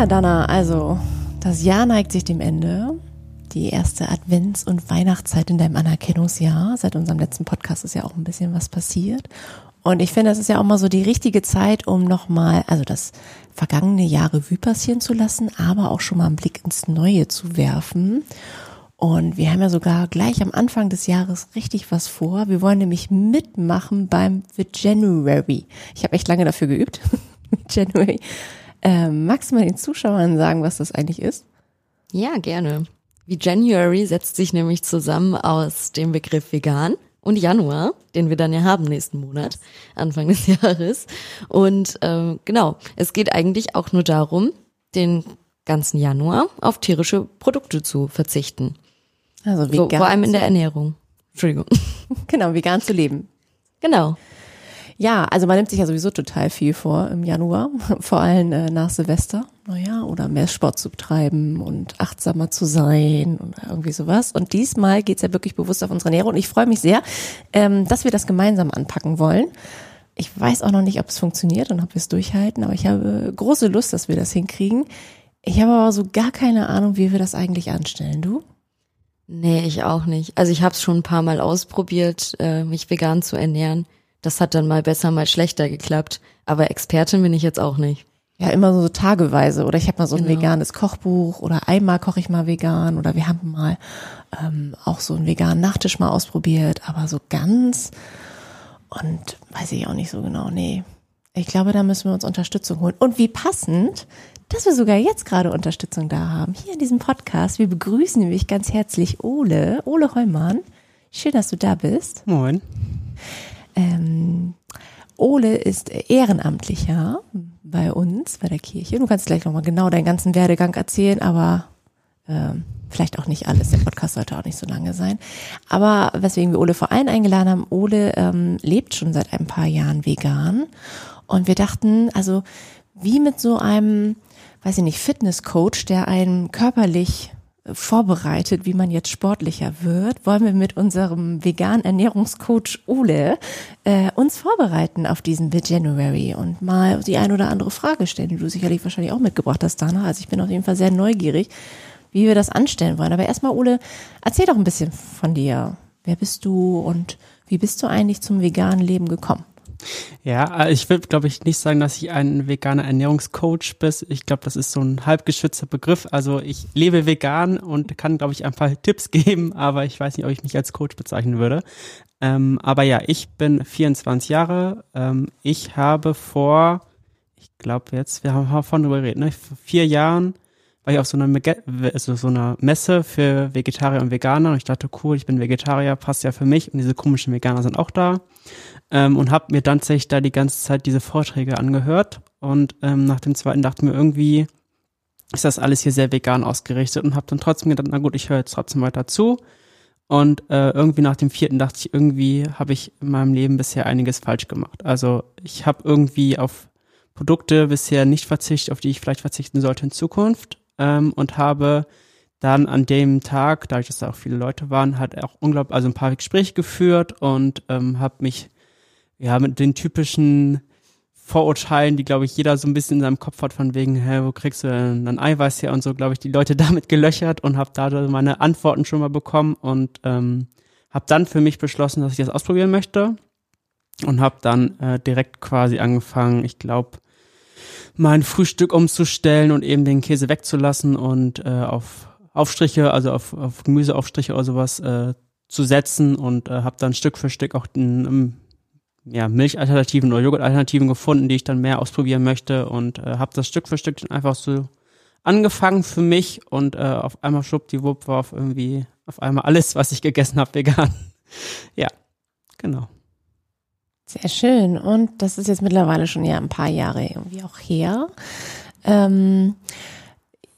Ja, Dana, also das Jahr neigt sich dem Ende. Die erste Advents- und Weihnachtszeit in deinem Anerkennungsjahr. Seit unserem letzten Podcast ist ja auch ein bisschen was passiert. Und ich finde, das ist ja auch mal so die richtige Zeit, um nochmal, also das vergangene Jahr Revue passieren zu lassen, aber auch schon mal einen Blick ins Neue zu werfen. Und wir haben ja sogar gleich am Anfang des Jahres richtig was vor. Wir wollen nämlich mitmachen beim The January. Ich habe echt lange dafür geübt. January. Ähm, magst du mal den Zuschauern sagen, was das eigentlich ist? Ja, gerne. Wie January setzt sich nämlich zusammen aus dem Begriff vegan und Januar, den wir dann ja haben nächsten Monat, Anfang des Jahres. Und ähm, genau, es geht eigentlich auch nur darum, den ganzen Januar auf tierische Produkte zu verzichten. Also vegan. So, vor allem in der Ernährung. Entschuldigung. Genau, vegan zu leben. Genau. Ja, also man nimmt sich ja sowieso total viel vor im Januar, vor allem äh, nach Silvester, naja, oder mehr Sport zu betreiben und achtsamer zu sein oder irgendwie sowas. Und diesmal geht's ja wirklich bewusst auf unsere Ernährung und ich freue mich sehr, ähm, dass wir das gemeinsam anpacken wollen. Ich weiß auch noch nicht, ob es funktioniert und ob wir es durchhalten, aber ich habe große Lust, dass wir das hinkriegen. Ich habe aber so gar keine Ahnung, wie wir das eigentlich anstellen. Du? Nee, ich auch nicht. Also ich habe es schon ein paar Mal ausprobiert, äh, mich vegan zu ernähren. Das hat dann mal besser, mal schlechter geklappt. Aber Expertin bin ich jetzt auch nicht. Ja, immer so tageweise. Oder ich habe mal so ein genau. veganes Kochbuch oder einmal koche ich mal vegan oder wir haben mal ähm, auch so einen veganen Nachtisch mal ausprobiert, aber so ganz und weiß ich auch nicht so genau. Nee. Ich glaube, da müssen wir uns Unterstützung holen. Und wie passend, dass wir sogar jetzt gerade Unterstützung da haben. Hier in diesem Podcast. Wir begrüßen nämlich ganz herzlich Ole, Ole Heumann. Schön, dass du da bist. Moin. Ähm, Ole ist Ehrenamtlicher bei uns, bei der Kirche. Du kannst gleich nochmal genau deinen ganzen Werdegang erzählen, aber ähm, vielleicht auch nicht alles. Der Podcast sollte auch nicht so lange sein. Aber weswegen wir Ole vor allem eingeladen haben, Ole ähm, lebt schon seit ein paar Jahren vegan. Und wir dachten, also wie mit so einem weiß ich nicht, Fitnesscoach, der einen körperlich vorbereitet, wie man jetzt sportlicher wird, wollen wir mit unserem veganen Ernährungscoach Ole äh, uns vorbereiten auf diesen Bit January und mal die ein oder andere Frage stellen, die du sicherlich wahrscheinlich auch mitgebracht hast, Dana. Also ich bin auf jeden Fall sehr neugierig, wie wir das anstellen wollen. Aber erstmal, Ole, erzähl doch ein bisschen von dir. Wer bist du und wie bist du eigentlich zum veganen Leben gekommen? Ja, äh, ich will, glaube ich, nicht sagen, dass ich ein veganer Ernährungscoach bin. Ich glaube, das ist so ein halbgeschützter Begriff. Also ich lebe vegan und kann, glaube ich, ein paar Tipps geben, aber ich weiß nicht, ob ich mich als Coach bezeichnen würde. Ähm, aber ja, ich bin 24 Jahre. Ähm, ich habe vor, ich glaube jetzt, wir haben vorhin drüber geredet, ne? vor vier Jahren war ich auf so einer, also so einer Messe für Vegetarier und Veganer. Und ich dachte, cool, ich bin Vegetarier, passt ja für mich. Und diese komischen Veganer sind auch da. Ähm, und habe mir dann tatsächlich da die ganze Zeit diese Vorträge angehört. Und ähm, nach dem zweiten dachte mir irgendwie, ist das alles hier sehr vegan ausgerichtet. Und habe dann trotzdem gedacht, na gut, ich höre jetzt trotzdem weiter zu. Und äh, irgendwie nach dem vierten dachte ich, irgendwie habe ich in meinem Leben bisher einiges falsch gemacht. Also ich habe irgendwie auf Produkte bisher nicht verzichtet, auf die ich vielleicht verzichten sollte in Zukunft ähm, und habe dann an dem Tag, dadurch, dass da auch viele Leute waren, hat auch unglaublich, also ein paar Gespräche geführt und ähm, habe mich ja, mit den typischen Vorurteilen, die, glaube ich, jeder so ein bisschen in seinem Kopf hat, von wegen, hä, wo kriegst du denn dann Eiweiß her und so, glaube ich, die Leute damit gelöchert und habe da meine Antworten schon mal bekommen und ähm, habe dann für mich beschlossen, dass ich das ausprobieren möchte und habe dann äh, direkt quasi angefangen, ich glaube, mein Frühstück umzustellen und eben den Käse wegzulassen und äh, auf Aufstriche, also auf, auf Gemüseaufstriche oder sowas äh, zu setzen und äh, habe dann Stück für Stück auch den, ja, Milchalternativen oder Joghurtalternativen gefunden, die ich dann mehr ausprobieren möchte und äh, habe das Stück für Stück dann einfach so angefangen für mich und äh, auf einmal schwuppdiwupp war auf irgendwie auf einmal alles, was ich gegessen habe, vegan. ja, genau. Sehr schön. Und das ist jetzt mittlerweile schon ja ein paar Jahre irgendwie auch her. Ähm,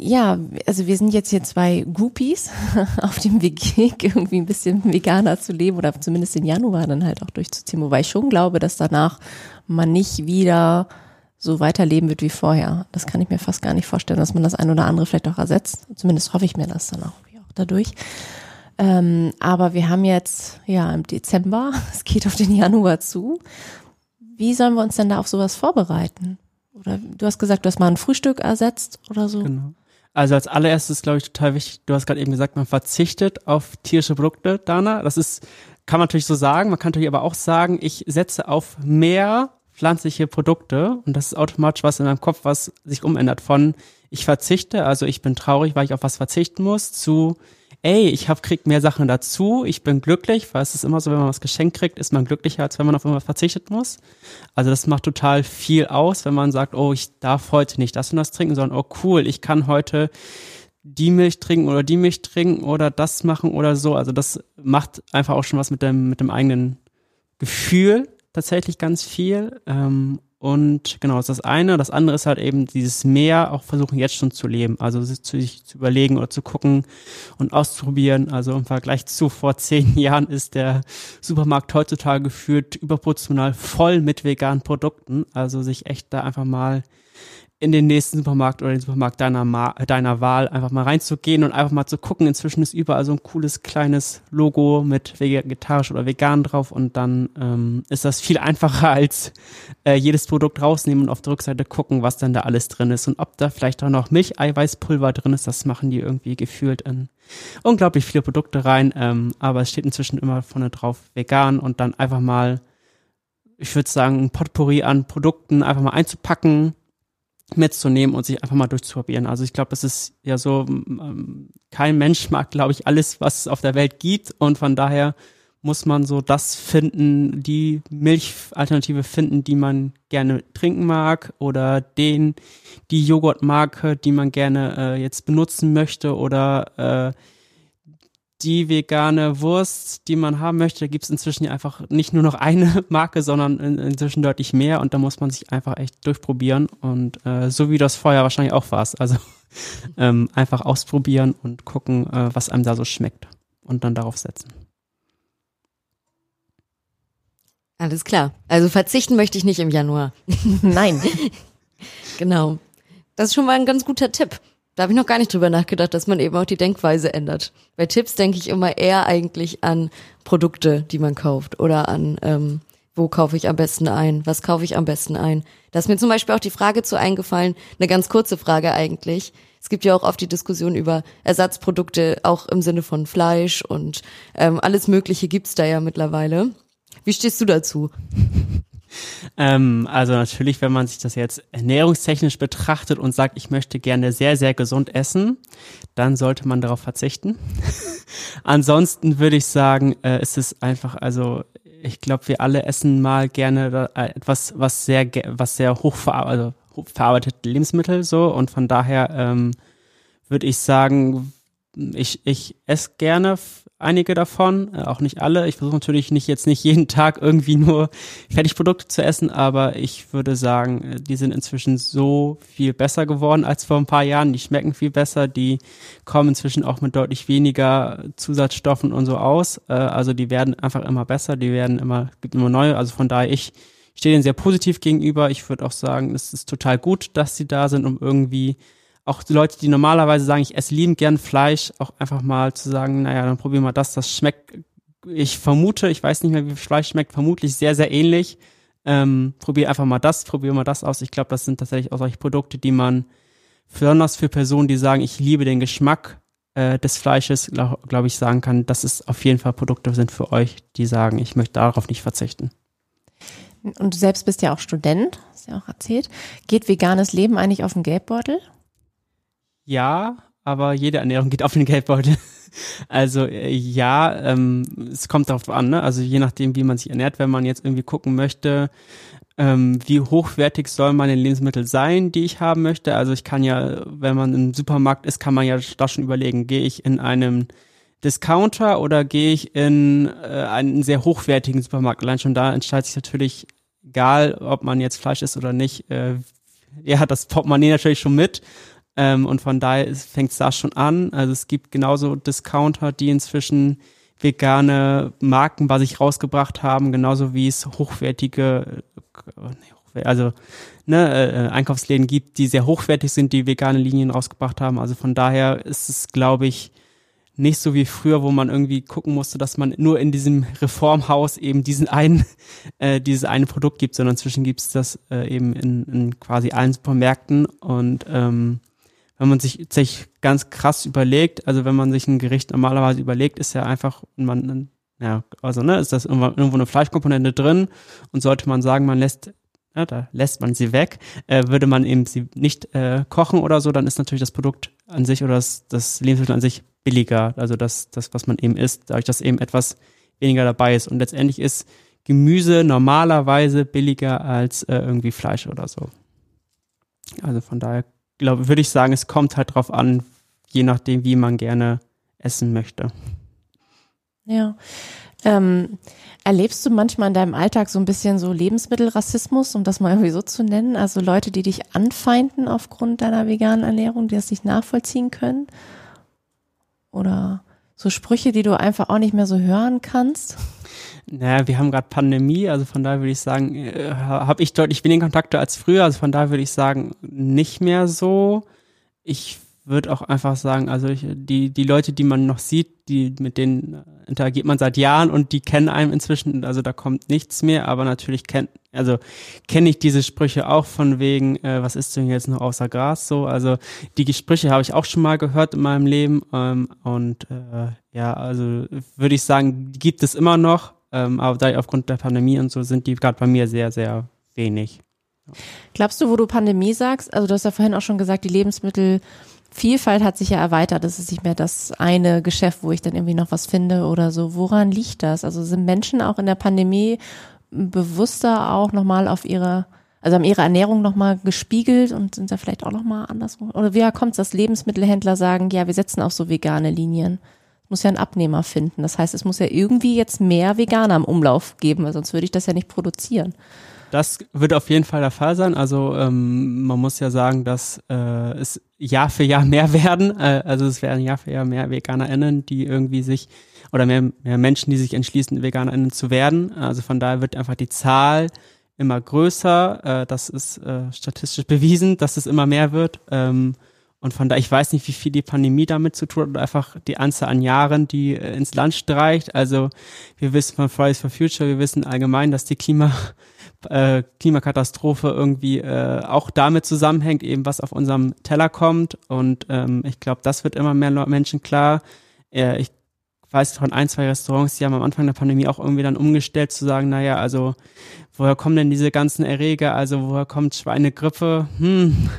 ja, also wir sind jetzt hier zwei Groupies auf dem Weg, irgendwie ein bisschen veganer zu leben oder zumindest den Januar dann halt auch durchzuziehen, wobei ich schon glaube, dass danach man nicht wieder so weiterleben wird wie vorher. Das kann ich mir fast gar nicht vorstellen, dass man das ein oder andere vielleicht auch ersetzt. Zumindest hoffe ich mir das dann auch, auch dadurch. Ähm, aber wir haben jetzt, ja, im Dezember, es geht auf den Januar zu. Wie sollen wir uns denn da auf sowas vorbereiten? Oder du hast gesagt, du hast mal ein Frühstück ersetzt oder so. Genau. Also als allererstes glaube ich total wichtig, du hast gerade eben gesagt, man verzichtet auf tierische Produkte, Dana. Das ist, kann man natürlich so sagen, man kann natürlich aber auch sagen, ich setze auf mehr pflanzliche Produkte und das ist automatisch was in meinem Kopf, was sich umändert von ich verzichte, also ich bin traurig, weil ich auf was verzichten muss, zu ey, ich hab, krieg mehr Sachen dazu, ich bin glücklich, weil es ist immer so, wenn man was geschenkt kriegt, ist man glücklicher, als wenn man auf irgendwas verzichtet muss. Also das macht total viel aus, wenn man sagt, oh, ich darf heute nicht das und das trinken, sondern oh cool, ich kann heute die Milch trinken oder die Milch trinken oder das machen oder so. Also das macht einfach auch schon was mit dem, mit dem eigenen Gefühl tatsächlich ganz viel. Ähm, und genau, das ist das eine. Das andere ist halt eben dieses Mehr auch versuchen jetzt schon zu leben. Also sich zu, überlegen oder zu gucken und auszuprobieren. Also im Vergleich zu vor zehn Jahren ist der Supermarkt heutzutage gefühlt überproportional voll mit veganen Produkten. Also sich echt da einfach mal in den nächsten Supermarkt oder den Supermarkt deiner, Ma deiner Wahl einfach mal reinzugehen und einfach mal zu gucken. Inzwischen ist überall so ein cooles kleines Logo mit vegetarisch oder vegan drauf und dann ähm, ist das viel einfacher als äh, jedes Produkt rausnehmen und auf der Rückseite gucken, was dann da alles drin ist und ob da vielleicht auch noch Milcheiweißpulver drin ist. Das machen die irgendwie gefühlt in unglaublich viele Produkte rein, ähm, aber es steht inzwischen immer vorne drauf vegan und dann einfach mal, ich würde sagen, ein Potpourri an Produkten einfach mal einzupacken mitzunehmen und sich einfach mal durchzuprobieren. Also ich glaube, es ist ja so, ähm, kein Mensch mag, glaube ich, alles, was es auf der Welt gibt und von daher muss man so das finden, die Milchalternative finden, die man gerne trinken mag oder den, die Joghurtmarke, die man gerne äh, jetzt benutzen möchte oder äh, die vegane Wurst, die man haben möchte, gibt es inzwischen ja einfach nicht nur noch eine Marke, sondern in, inzwischen deutlich mehr und da muss man sich einfach echt durchprobieren und äh, so wie das vorher wahrscheinlich auch war also ähm, einfach ausprobieren und gucken, äh, was einem da so schmeckt und dann darauf setzen. Alles klar. Also verzichten möchte ich nicht im Januar. Nein. genau. Das ist schon mal ein ganz guter Tipp. Da habe ich noch gar nicht drüber nachgedacht, dass man eben auch die Denkweise ändert. Bei Tipps denke ich immer eher eigentlich an Produkte, die man kauft oder an, ähm, wo kaufe ich am besten ein, was kaufe ich am besten ein. Da ist mir zum Beispiel auch die Frage zu eingefallen, eine ganz kurze Frage eigentlich. Es gibt ja auch oft die Diskussion über Ersatzprodukte, auch im Sinne von Fleisch und ähm, alles Mögliche gibt's da ja mittlerweile. Wie stehst du dazu? Ähm, also natürlich, wenn man sich das jetzt ernährungstechnisch betrachtet und sagt, ich möchte gerne sehr, sehr gesund essen, dann sollte man darauf verzichten. Ansonsten würde ich sagen, äh, ist es einfach, also ich glaube, wir alle essen mal gerne äh, etwas, was sehr, was sehr hochverarbeitet, also hochverarbeitete Lebensmittel so und von daher ähm, würde ich sagen, ich, ich esse gerne einige davon, äh, auch nicht alle. Ich versuche natürlich nicht jetzt nicht jeden Tag irgendwie nur Fertigprodukte zu essen, aber ich würde sagen, äh, die sind inzwischen so viel besser geworden als vor ein paar Jahren. Die schmecken viel besser, die kommen inzwischen auch mit deutlich weniger Zusatzstoffen und so aus. Äh, also die werden einfach immer besser, die werden immer, gibt immer neue. Also von daher ich stehe denen sehr positiv gegenüber. Ich würde auch sagen, es ist total gut, dass sie da sind, um irgendwie auch die Leute, die normalerweise sagen, ich esse liebend gern Fleisch, auch einfach mal zu sagen, naja, dann probieren wir das, das schmeckt, ich vermute, ich weiß nicht mehr, wie Fleisch schmeckt, vermutlich sehr, sehr ähnlich. Ähm, probier einfach mal das, probier mal das aus. Ich glaube, das sind tatsächlich auch solche Produkte, die man besonders für Personen, die sagen, ich liebe den Geschmack äh, des Fleisches, glaube glaub ich, sagen kann, dass es auf jeden Fall Produkte sind für euch, die sagen, ich möchte darauf nicht verzichten. Und du selbst bist ja auch Student, hast ja auch erzählt. Geht veganes Leben eigentlich auf den Geldbeutel? Ja, aber jede Ernährung geht auf den Geldbeutel. Also äh, ja, ähm, es kommt darauf an, ne? Also je nachdem, wie man sich ernährt, wenn man jetzt irgendwie gucken möchte, ähm, wie hochwertig soll meine Lebensmittel sein, die ich haben möchte. Also ich kann ja, wenn man im Supermarkt ist, kann man ja da schon überlegen, gehe ich in einem Discounter oder gehe ich in äh, einen sehr hochwertigen Supermarkt. Allein schon da entscheidet sich natürlich, egal ob man jetzt Fleisch isst oder nicht, äh, ja, das Portemonnaie natürlich schon mit. Ähm, und von daher fängt es da schon an. Also es gibt genauso Discounter, die inzwischen vegane Marken bei sich rausgebracht haben, genauso wie es hochwertige, also ne, äh, Einkaufsläden gibt, die sehr hochwertig sind, die vegane Linien rausgebracht haben. Also von daher ist es, glaube ich, nicht so wie früher, wo man irgendwie gucken musste, dass man nur in diesem Reformhaus eben diesen einen, äh, dieses eine Produkt gibt, sondern inzwischen gibt es das äh, eben in, in quasi allen Supermärkten. Und ähm, wenn man sich, sich ganz krass überlegt, also wenn man sich ein Gericht normalerweise überlegt, ist ja einfach, man, ja, also ne, ist das irgendwo eine Fleischkomponente drin und sollte man sagen, man lässt ja, da lässt man sie weg. Äh, würde man eben sie nicht äh, kochen oder so, dann ist natürlich das Produkt an sich oder das, das Lebensmittel an sich billiger, also das, das, was man eben isst, dadurch, dass eben etwas weniger dabei ist. Und letztendlich ist Gemüse normalerweise billiger als äh, irgendwie Fleisch oder so. Also von daher glaube, würde ich sagen, es kommt halt drauf an, je nachdem, wie man gerne essen möchte. Ja. Ähm, erlebst du manchmal in deinem Alltag so ein bisschen so Lebensmittelrassismus, um das mal irgendwie so zu nennen? Also Leute, die dich anfeinden aufgrund deiner veganen Ernährung, die das nicht nachvollziehen können? Oder so Sprüche, die du einfach auch nicht mehr so hören kannst? Naja, wir haben gerade Pandemie, also von daher würde ich sagen, äh, habe ich deutlich weniger Kontakte als früher, also von daher würde ich sagen, nicht mehr so. Ich würde auch einfach sagen, also ich, die, die Leute, die man noch sieht, die, mit denen interagiert man seit Jahren und die kennen einem inzwischen, also da kommt nichts mehr, aber natürlich kennt, also kenne ich diese Sprüche auch von wegen, äh, was ist denn jetzt noch außer Gras so, also die Gespräche habe ich auch schon mal gehört in meinem Leben ähm, und äh, ja, also würde ich sagen, gibt es immer noch, ähm, aber da aufgrund der Pandemie und so sind die gerade bei mir sehr, sehr wenig. Glaubst du, wo du Pandemie sagst, also du hast ja vorhin auch schon gesagt, die Lebensmittel Vielfalt hat sich ja erweitert. Das ist nicht mehr das eine Geschäft, wo ich dann irgendwie noch was finde oder so. Woran liegt das? Also sind Menschen auch in der Pandemie bewusster auch nochmal auf ihre, also haben ihre Ernährung nochmal gespiegelt und sind da vielleicht auch nochmal andersrum? Oder wie kommt es, dass Lebensmittelhändler sagen, ja, wir setzen auf so vegane Linien? Muss ja einen Abnehmer finden. Das heißt, es muss ja irgendwie jetzt mehr Veganer im Umlauf geben, weil sonst würde ich das ja nicht produzieren. Das wird auf jeden Fall der Fall sein. Also ähm, man muss ja sagen, dass äh, es Jahr für Jahr mehr werden. Äh, also es werden Jahr für Jahr mehr VeganerInnen, die irgendwie sich oder mehr, mehr Menschen, die sich entschließen, VeganerInnen zu werden. Also von daher wird einfach die Zahl immer größer. Äh, das ist äh, statistisch bewiesen, dass es immer mehr wird. Ähm, und von daher, ich weiß nicht, wie viel die Pandemie damit zu tun hat einfach die Anzahl an Jahren, die äh, ins Land streicht. Also wir wissen von Fridays for Future, wir wissen allgemein, dass die Klima äh, Klimakatastrophe irgendwie äh, auch damit zusammenhängt, eben was auf unserem Teller kommt. Und ähm, ich glaube, das wird immer mehr Menschen klar. Äh, ich weiß von ein, zwei Restaurants, die haben am Anfang der Pandemie auch irgendwie dann umgestellt zu sagen, naja, also woher kommen denn diese ganzen Erreger? Also woher kommt Schweinegrippe? Hm,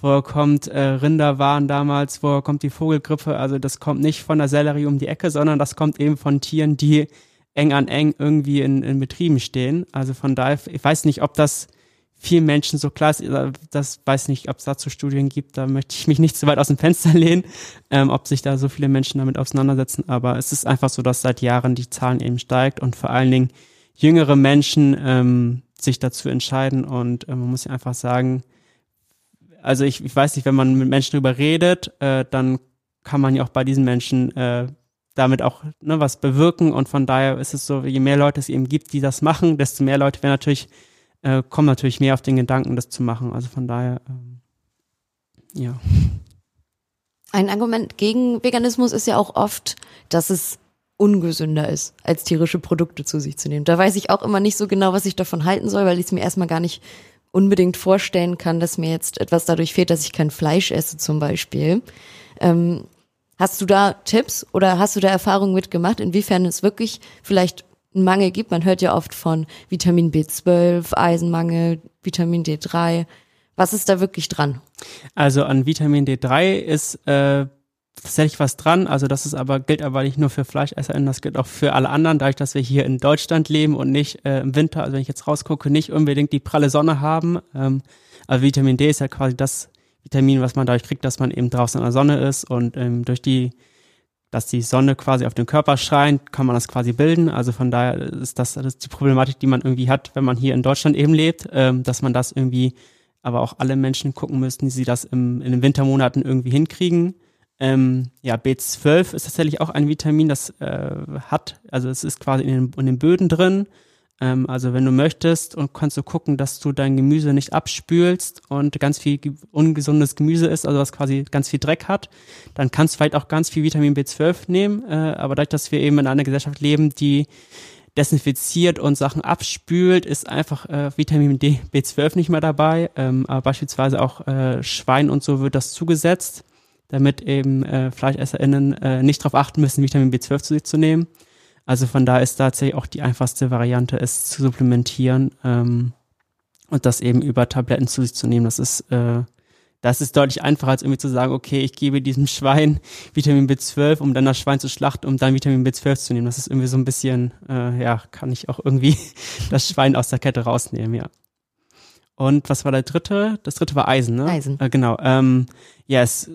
woher kommt äh, Rinderwahn damals? Woher kommt die Vogelgrippe? Also das kommt nicht von der Sellerie um die Ecke, sondern das kommt eben von Tieren, die eng an eng irgendwie in, in Betrieben stehen. Also von daher, ich weiß nicht, ob das vielen Menschen so klar ist, das weiß nicht, ob es dazu Studien gibt, da möchte ich mich nicht zu weit aus dem Fenster lehnen, ähm, ob sich da so viele Menschen damit auseinandersetzen, aber es ist einfach so, dass seit Jahren die Zahlen eben steigt und vor allen Dingen jüngere Menschen ähm, sich dazu entscheiden und äh, man muss ja einfach sagen, also ich, ich weiß nicht, wenn man mit Menschen drüber redet, äh, dann kann man ja auch bei diesen Menschen äh, damit auch ne, was bewirken und von daher ist es so, je mehr Leute es eben gibt, die das machen, desto mehr Leute werden natürlich, äh, kommen natürlich mehr auf den Gedanken, das zu machen. Also von daher, ähm, ja. Ein Argument gegen Veganismus ist ja auch oft, dass es ungesünder ist, als tierische Produkte zu sich zu nehmen. Da weiß ich auch immer nicht so genau, was ich davon halten soll, weil ich es mir erstmal gar nicht unbedingt vorstellen kann, dass mir jetzt etwas dadurch fehlt, dass ich kein Fleisch esse zum Beispiel. Ähm, Hast du da Tipps oder hast du da Erfahrungen mitgemacht, inwiefern es wirklich vielleicht einen Mangel gibt? Man hört ja oft von Vitamin B12, Eisenmangel, Vitamin D3. Was ist da wirklich dran? Also an Vitamin D3 ist äh, tatsächlich was dran. Also das ist aber gilt aber nicht nur für FleischesserInnen, das gilt auch für alle anderen, dadurch, dass wir hier in Deutschland leben und nicht äh, im Winter, also wenn ich jetzt rausgucke, nicht unbedingt die pralle Sonne haben. Ähm, also Vitamin D ist ja quasi das Vitamin, was man dadurch kriegt, dass man eben draußen in der Sonne ist und ähm, durch die, dass die Sonne quasi auf den Körper scheint, kann man das quasi bilden. Also von daher ist das, das ist die Problematik, die man irgendwie hat, wenn man hier in Deutschland eben lebt, ähm, dass man das irgendwie, aber auch alle Menschen gucken müssten, die sie das im, in den Wintermonaten irgendwie hinkriegen. Ähm, ja, B12 ist tatsächlich auch ein Vitamin, das äh, hat, also es ist quasi in den, in den Böden drin Ähm, also wenn du möchtest und kannst du gucken, dass du dein Gemüse nicht abspülst und ganz viel ungesundes Gemüse ist, also was quasi ganz viel Dreck hat, dann kannst du vielleicht auch ganz viel Vitamin B12 nehmen. Äh, aber dadurch, dass wir eben in einer Gesellschaft leben, die desinfiziert und Sachen abspült, ist einfach äh, Vitamin D, B12 nicht mehr dabei. Ähm, aber beispielsweise auch äh, Schwein und so wird das zugesetzt, damit eben äh, FleischesserInnen äh, nicht darauf achten müssen, Vitamin B12 zu sich zu nehmen. Also von da ist tatsächlich auch die einfachste Variante, es zu supplementieren ähm, und das eben über Tabletten zu sich zu nehmen. Das ist äh, das ist deutlich einfacher, als irgendwie zu sagen, okay, ich gebe diesem Schwein Vitamin B12, um dann das Schwein zu schlachten, um dann Vitamin B12 zu nehmen. Das ist irgendwie so ein bisschen, äh, ja, kann ich auch irgendwie das Schwein aus der Kette rausnehmen, ja. Und was war der dritte? Das dritte war Eisen, ne? Eisen. Äh, genau. Ähm, ja, es,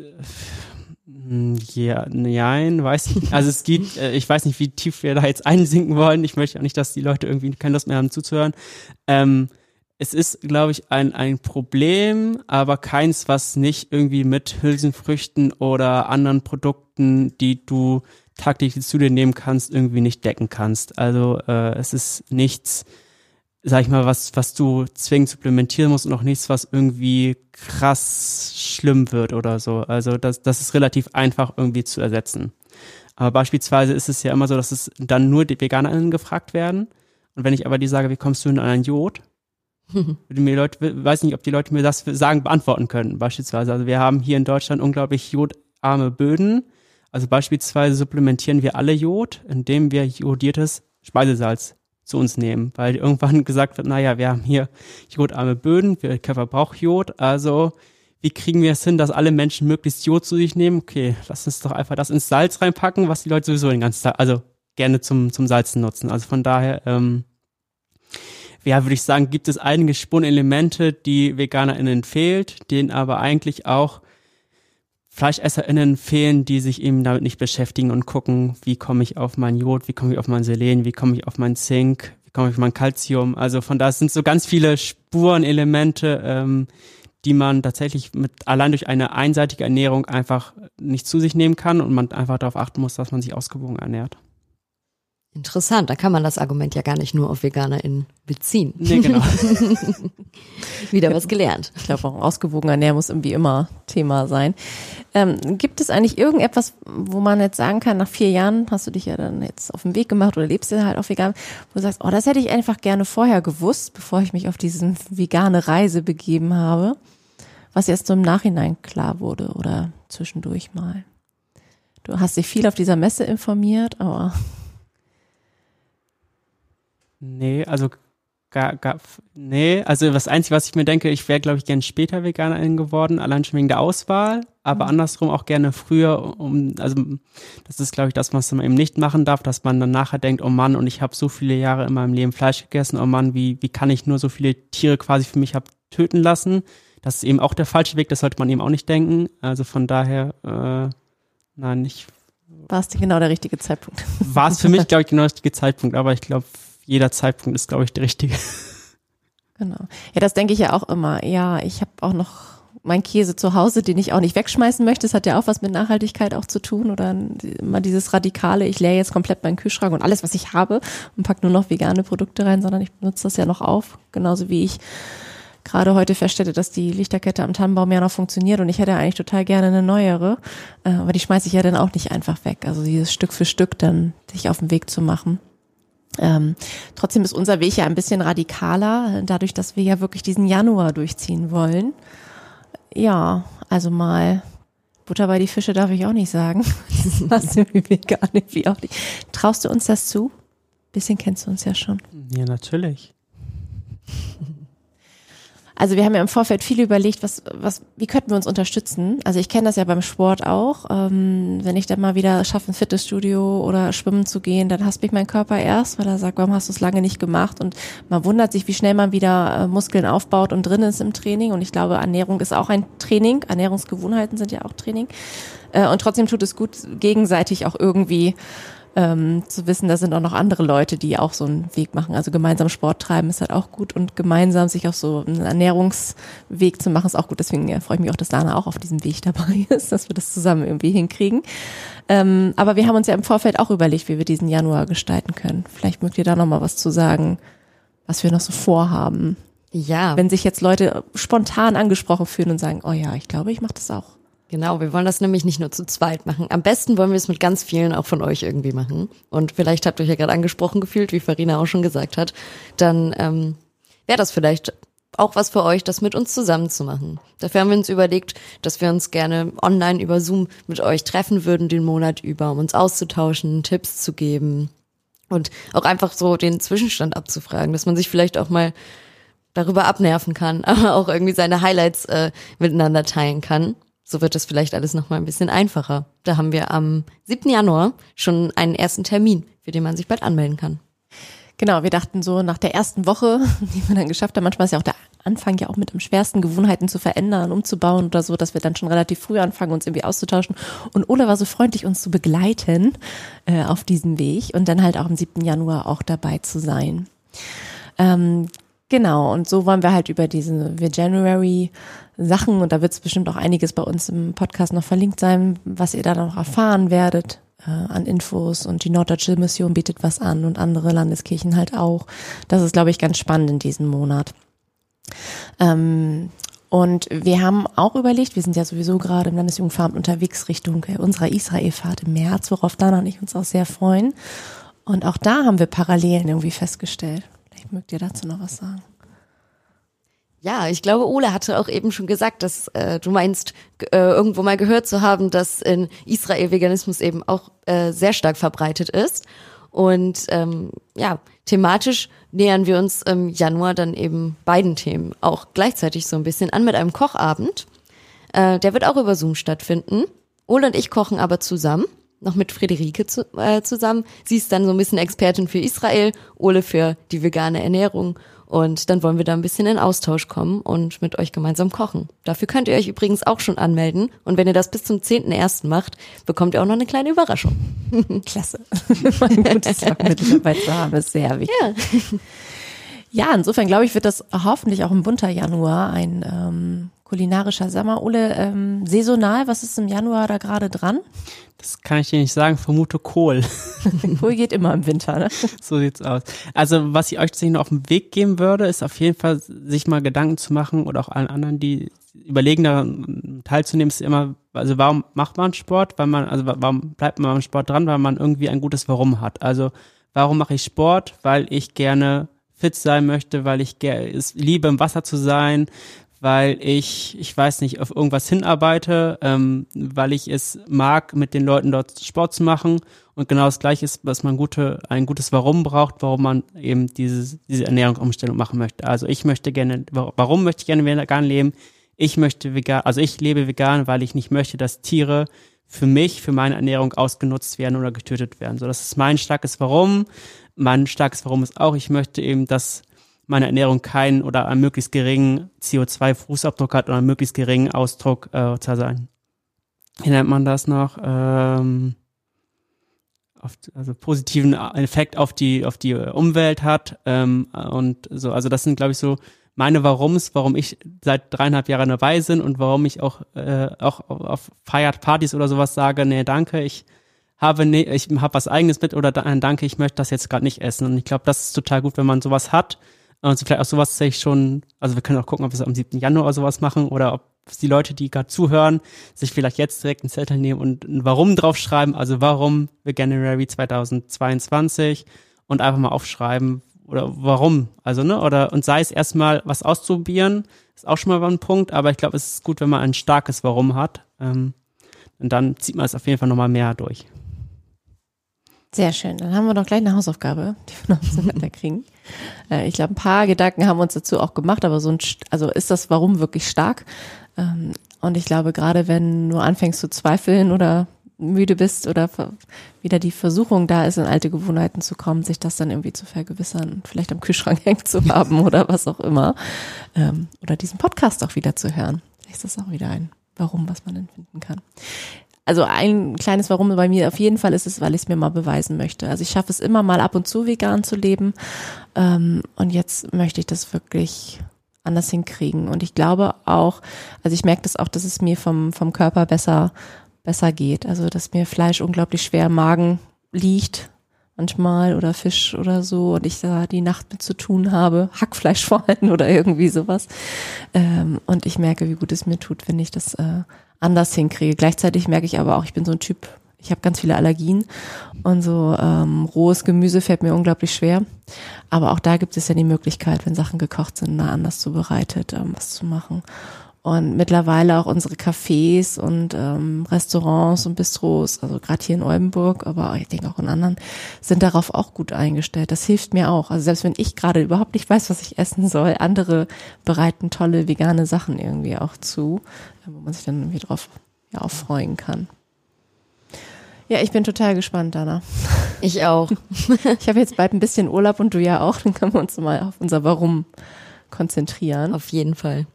ja, nein, weiß ich nicht. Also es gibt, äh, ich weiß nicht, wie tief wir da jetzt einsinken wollen. Ich möchte auch nicht, dass die Leute irgendwie keine Lust mehr haben zuzuhören. Ähm, es ist, glaube ich, ein, ein Problem, aber keins, was nicht irgendwie mit Hülsenfrüchten oder anderen Produkten, die du tagtäglich zu dir nehmen kannst, irgendwie nicht decken kannst. Also äh, es ist nichts, sag ich mal, was, was du zwingend supplementieren musst und auch nichts, was irgendwie krass schlimm wird oder so. Also das, das ist relativ einfach irgendwie zu ersetzen. Aber beispielsweise ist es ja immer so, dass es dann nur die VeganerInnen gefragt werden. Und wenn ich aber die sage, wie kommst du denn an ein Jod? Mir Leute, weiß nicht, ob die Leute mir das sagen, beantworten können, beispielsweise. Also wir haben hier in Deutschland unglaublich jodarme Böden. Also beispielsweise supplementieren wir alle Jod, indem wir jodiertes Speisesalz zu uns nehmen, weil irgendwann gesagt wird, naja, wir haben hier jodarme Böden, der Körper braucht Jod, also wie kriegen wir es hin, dass alle Menschen möglichst Jod zu sich nehmen? Okay, lass uns doch einfach das ins Salz reinpacken, was die Leute sowieso den ganzen Tag, also gerne zum, zum Salzen nutzen. Also von daher, ähm, ja, würde ich sagen, gibt es einige Spurenelemente, die VeganerInnen fehlt, denen aber eigentlich auch FleischesserInnen fehlen, die sich eben damit nicht beschäftigen und gucken, wie komme ich auf mein Jod, wie komme ich auf mein Selen, wie komme ich auf mein Zink, wie komme ich auf mein Calcium. Also von da sind so ganz viele Spurenelemente, ähm, die man tatsächlich mit allein durch eine einseitige Ernährung einfach nicht zu sich nehmen kann und man einfach darauf achten muss, dass man sich ausgewogen ernährt. Interessant, da kann man das Argument ja gar nicht nur auf VeganerInnen beziehen. Nee, genau. Wieder was gelernt. Ich glaube auch ausgewogen ernähren muss irgendwie immer Thema sein. Ähm, gibt es eigentlich irgendetwas, wo man jetzt sagen kann, nach vier Jahren hast du dich ja dann jetzt auf den Weg gemacht oder lebst du halt auch vegan, wo du sagst, oh, das hätte ich einfach gerne vorher gewusst, bevor ich mich auf diese vegane Reise begeben habe, was jetzt so im Nachhinein klar wurde oder zwischendurch mal. Du hast dich viel auf dieser Messe informiert, aber Nee, also gar, gar, nee, also das Einzige, was ich mir denke, ich wäre, glaube ich, gern später Veganerin geworden, allein schon wegen der Auswahl, aber mhm. andersrum auch gerne früher, um, also das ist, glaube ich, das, was man eben nicht machen darf, dass man dann nachher denkt, oh Mann, und ich habe so viele Jahre in meinem Leben Fleisch gegessen, oh Mann, wie, wie kann ich nur so viele Tiere quasi für mich hab töten lassen? Das ist eben auch der falsche Weg, das sollte man eben auch nicht denken. Also von daher, äh, nein, ich. War es genau der richtige Zeitpunkt? War es für mich, glaube ich, genau der richtige Zeitpunkt, aber ich glaube, jeder Zeitpunkt ist, glaube ich, der richtige. Genau. Ja, das denke ich ja auch immer. Ja, ich habe auch noch mein Käse zu Hause, den ich auch nicht wegschmeißen möchte. Das hat ja auch was mit Nachhaltigkeit auch zu tun oder immer dieses radikale, ich leere jetzt komplett meinen Kühlschrank und alles, was ich habe und pack nur noch vegane Produkte rein, sondern ich benutze das ja noch auf. Genauso wie ich gerade heute feststelle, dass die Lichterkette am Tannenbaum ja noch funktioniert und ich hätte eigentlich total gerne eine neuere. Äh, aber die schmeiße ich ja dann auch nicht einfach weg. Also dieses Stück für Stück dann sich auf den Weg zu machen. Ähm, trotzdem ist unser Weg ja ein bisschen radikaler, dadurch, dass wir ja wirklich diesen Januar durchziehen wollen. Ja, also mal Butter bei die Fische darf ich auch nicht sagen. Das ist wie gar nicht, wie auch nicht. Traust du uns das zu? Bisschen kennst du uns ja schon. Ja, natürlich. Also wir haben ja im Vorfeld viel überlegt, was, was, wie könnten wir uns unterstützen? Also ich kenne das ja beim Sport auch. Ähm, wenn ich dann mal wieder schaffe, ein Fitnessstudio oder schwimmen zu gehen, dann hasst mich mein Körper erst, weil er sagt, warum hast du es lange nicht gemacht? Und man wundert sich, wie schnell man wieder äh, Muskeln aufbaut und drin ist im Training. Und ich glaube, Ernährung ist auch ein Training. Ernährungsgewohnheiten sind ja auch Training. Äh, und trotzdem tut es gut, gegenseitig auch irgendwie ähm, zu wissen, da sind auch noch andere Leute, die auch so einen Weg machen. Also gemeinsam Sport treiben ist halt auch gut und gemeinsam sich auf so einen Ernährungsweg zu machen ist auch gut. Deswegen freue ich mich auch, dass Dana auch auf diesem Weg dabei ist, dass wir das zusammen irgendwie hinkriegen. Ähm, aber wir haben uns ja im Vorfeld auch überlegt, wie wir diesen Januar gestalten können. Vielleicht mögt ihr da noch mal was zu sagen, was wir noch so vorhaben. Ja, Wenn sich jetzt Leute spontan angesprochen fühlen und sagen, oh ja, ich glaube, ich mache das auch. Genau. Wir wollen das nämlich nicht nur zu zweit machen. Am besten wollen wir es mit ganz vielen auch von euch irgendwie machen. Und vielleicht habt ihr euch ja gerade angesprochen gefühlt, wie Farina auch schon gesagt hat. Dann ähm, wäre das vielleicht auch was für euch, das mit uns zusammen zu machen. Dafür haben wir uns überlegt, dass wir uns gerne online über Zoom mit euch treffen würden den Monat über, um uns auszutauschen, Tipps zu geben und auch einfach so den Zwischenstand abzufragen, dass man sich vielleicht auch mal darüber abnerven kann, aber auch irgendwie seine Highlights äh, miteinander teilen kann. So wird das vielleicht alles nochmal ein bisschen einfacher. Da haben wir am 7. Januar schon einen ersten Termin, für den man sich bald anmelden kann. Genau, wir dachten so nach der ersten Woche, die wir dann geschafft haben, manchmal ist ja auch der Anfang ja auch mit am schwersten, Gewohnheiten zu verändern, umzubauen oder so, dass wir dann schon relativ früh anfangen, uns irgendwie auszutauschen. Und Ola war so freundlich, uns zu begleiten äh, auf diesem Weg und dann halt auch am 7. Januar auch dabei zu sein. Ähm, genau, und so wollen wir halt über diese January Sachen, und da wird es bestimmt auch einiges bei uns im Podcast noch verlinkt sein, was ihr da noch erfahren werdet äh, an Infos und die Norddeutsche Mission bietet was an und andere Landeskirchen halt auch. Das ist, glaube ich, ganz spannend in diesem Monat. Ähm, und wir haben auch überlegt, wir sind ja sowieso gerade im Landesjugendveramt unterwegs Richtung äh, unserer Israelfahrt im März, worauf Dana und ich uns auch sehr freuen. Und auch da haben wir Parallelen irgendwie festgestellt. Vielleicht mögt ihr dazu noch was sagen. Ja, ich glaube, Ole hatte auch eben schon gesagt, dass äh, du meinst, äh, irgendwo mal gehört zu haben, dass in Israel Veganismus eben auch äh, sehr stark verbreitet ist. Und ähm, ja, thematisch nähern wir uns im Januar dann eben beiden Themen auch gleichzeitig so ein bisschen an mit einem Kochabend. Äh, der wird auch über Zoom stattfinden. Ole und ich kochen aber zusammen, noch mit Friederike zu, äh, zusammen. Sie ist dann so ein bisschen Expertin für Israel, Ole für die vegane Ernährung. Und dann wollen wir da ein bisschen in Austausch kommen und mit euch gemeinsam kochen. Dafür könnt ihr euch übrigens auch schon anmelden. Und wenn ihr das bis zum 10.01. macht, bekommt ihr auch noch eine kleine Überraschung. Klasse. ein gutes Lockmittel dabei zu haben, ist sehr wichtig. Ja. Ja, insofern glaube ich, wird das hoffentlich auch ein bunter Januar, ein ähm, kulinarischer Sommer. Ole, ähm, saisonal, was ist im Januar da gerade dran? Das kann ich dir nicht sagen, vermute Kohl. Kohl geht immer im Winter, ne? So sieht's aus. Also, was ich euch tatsächlich noch auf den Weg geben würde, ist auf jeden Fall, sich mal Gedanken zu machen oder auch allen anderen, die überlegen, daran teilzunehmen, ist immer, also warum macht man Sport? Weil man, also warum bleibt man beim Sport dran? Weil man irgendwie ein gutes Warum hat. Also, warum mache ich Sport? Weil ich gerne fit sein möchte, weil ich es liebe, im Wasser zu sein, weil ich, ich weiß nicht, auf irgendwas hinarbeite, ähm, weil ich es mag, mit den Leuten dort Sport zu machen. Und genau das Gleiche ist, was man gute, ein gutes Warum braucht, warum man eben diese, diese Ernährungsumstellung machen möchte. Also ich möchte gerne, warum möchte ich gerne vegan leben? Ich möchte vegan, also ich lebe vegan, weil ich nicht möchte, dass Tiere für mich, für meine Ernährung ausgenutzt werden oder getötet werden. So, das ist mein starkes Warum. Mein starkes Warum ist auch, ich möchte eben, dass meine Ernährung keinen oder einen möglichst geringen CO2-Fußabdruck hat oder einen möglichst geringen Ausdruck äh, zu sein. Wie nennt man das noch? Ähm, auf, also positiven Effekt auf die auf die Umwelt hat ähm, und so. Also das sind, glaube ich, so meine Warums, warum ich seit dreieinhalb Jahren dabei bin und warum ich auch äh, auch auf Feiertpartys oder sowas sage, nee, danke, ich habe nee, ich habe was eigenes mit oder da- danke, ich möchte das jetzt gerade nicht essen. Und ich glaube, das ist total gut, wenn man sowas hat und vielleicht auch sowas tatsächlich schon, also wir können auch gucken, ob wir es am 7. Januar sowas machen oder ob die Leute, die gerade zuhören, sich vielleicht jetzt direkt einen Zettel nehmen und ein Warum draufschreiben, also warum Veganuary 2022 und einfach mal aufschreiben oder warum, also ne, oder und sei es erstmal was auszuprobieren, ist auch schon mal ein Punkt, aber ich glaube, es ist gut, wenn man ein starkes Warum hat ähm, und dann zieht man es auf jeden Fall nochmal mehr durch. Sehr schön. Dann haben wir noch gleich eine Hausaufgabe, die wir noch ein bisschen weiterkriegen. Äh, ich glaube, ein paar Gedanken haben wir uns dazu auch gemacht, aber so ein, also ist das Warum wirklich stark? Ähm, Und ich glaube, gerade wenn du anfängst zu zweifeln oder müde bist oder wieder die Versuchung da ist, in alte Gewohnheiten zu kommen, sich das dann irgendwie zu vergewissern, vielleicht am Kühlschrank hängen zu haben oder was auch immer. Ähm, Oder diesen Podcast auch wieder zu hören. Ist das auch wieder ein Warum, was man empfinden kann. Also ein kleines Warum bei mir auf jeden Fall ist es, weil ich es mir mal beweisen möchte. Also ich schaffe es immer mal ab und zu vegan zu leben. Ähm, und jetzt möchte ich das wirklich anders hinkriegen. Und ich glaube auch, also ich merke das auch, dass es mir vom, vom Körper besser, besser geht. Also dass mir Fleisch unglaublich schwer im Magen liegt, manchmal oder Fisch oder so und ich da die Nacht mit zu tun habe, Hackfleisch vor allem oder irgendwie sowas. Ähm, und ich merke, wie gut es mir tut, wenn ich das äh, anders hinkriege. Gleichzeitig merke ich aber auch, ich bin so ein Typ, ich habe ganz viele Allergien und so ähm, rohes Gemüse fällt mir unglaublich schwer. Aber auch da gibt es ja die Möglichkeit, wenn Sachen gekocht sind, mal anders zubereitet, ähm, was zu machen. Und mittlerweile auch unsere Cafés und ähm, Restaurants und Bistros, also gerade hier in Oldenburg, aber ich denke auch in anderen, sind darauf auch gut eingestellt. Das hilft mir auch. Also selbst wenn ich gerade überhaupt nicht weiß, was ich essen soll, andere bereiten tolle vegane Sachen irgendwie auch zu, wo man sich dann irgendwie drauf ja, auch freuen kann. Ja, ich bin total gespannt, Dana. Ich auch. Ich habe jetzt bald ein bisschen Urlaub und du ja auch. Dann können wir uns mal auf unser Warum konzentrieren. Auf jeden Fall.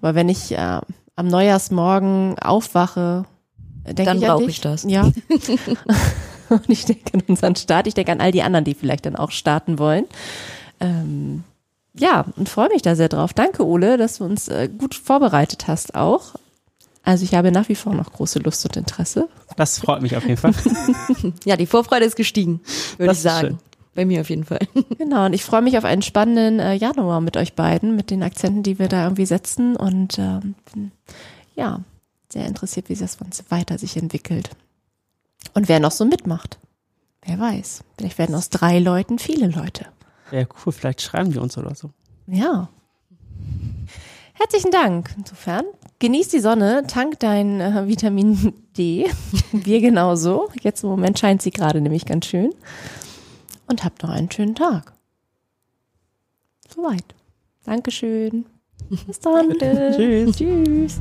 Aber wenn ich äh, am Neujahrsmorgen aufwache, denke Dann ich an brauche ich das. Ja. und ich denke an unseren Start. Ich denke an all die anderen, die vielleicht dann auch starten wollen. Ähm, ja, und freue mich da sehr drauf. Danke, Ole, dass du uns äh, gut vorbereitet hast auch. Also ich habe nach wie vor noch große Lust und Interesse. Das freut mich auf jeden Fall. Ja, die Vorfreude ist gestiegen, würde ich sagen. schön. Bei mir auf jeden Fall. Genau, und ich freue mich auf einen spannenden äh, Januar mit euch beiden, mit den Akzenten, die wir da irgendwie setzen. Und ähm, bin, ja, sehr interessiert, wie das uns weiter sich entwickelt. Und wer noch so mitmacht. Wer weiß. Vielleicht werden aus drei Leuten viele Leute. Ja, cool, vielleicht schreiben die uns oder so. Ja. Herzlichen Dank. Insofern, genieß die Sonne, tank dein äh, Vitamin D. Wir genauso. Jetzt im Moment scheint sie gerade nämlich ganz schön. Und habt noch einen schönen Tag. Soweit. Dankeschön. Bis dann. Tschüss. Tschüss.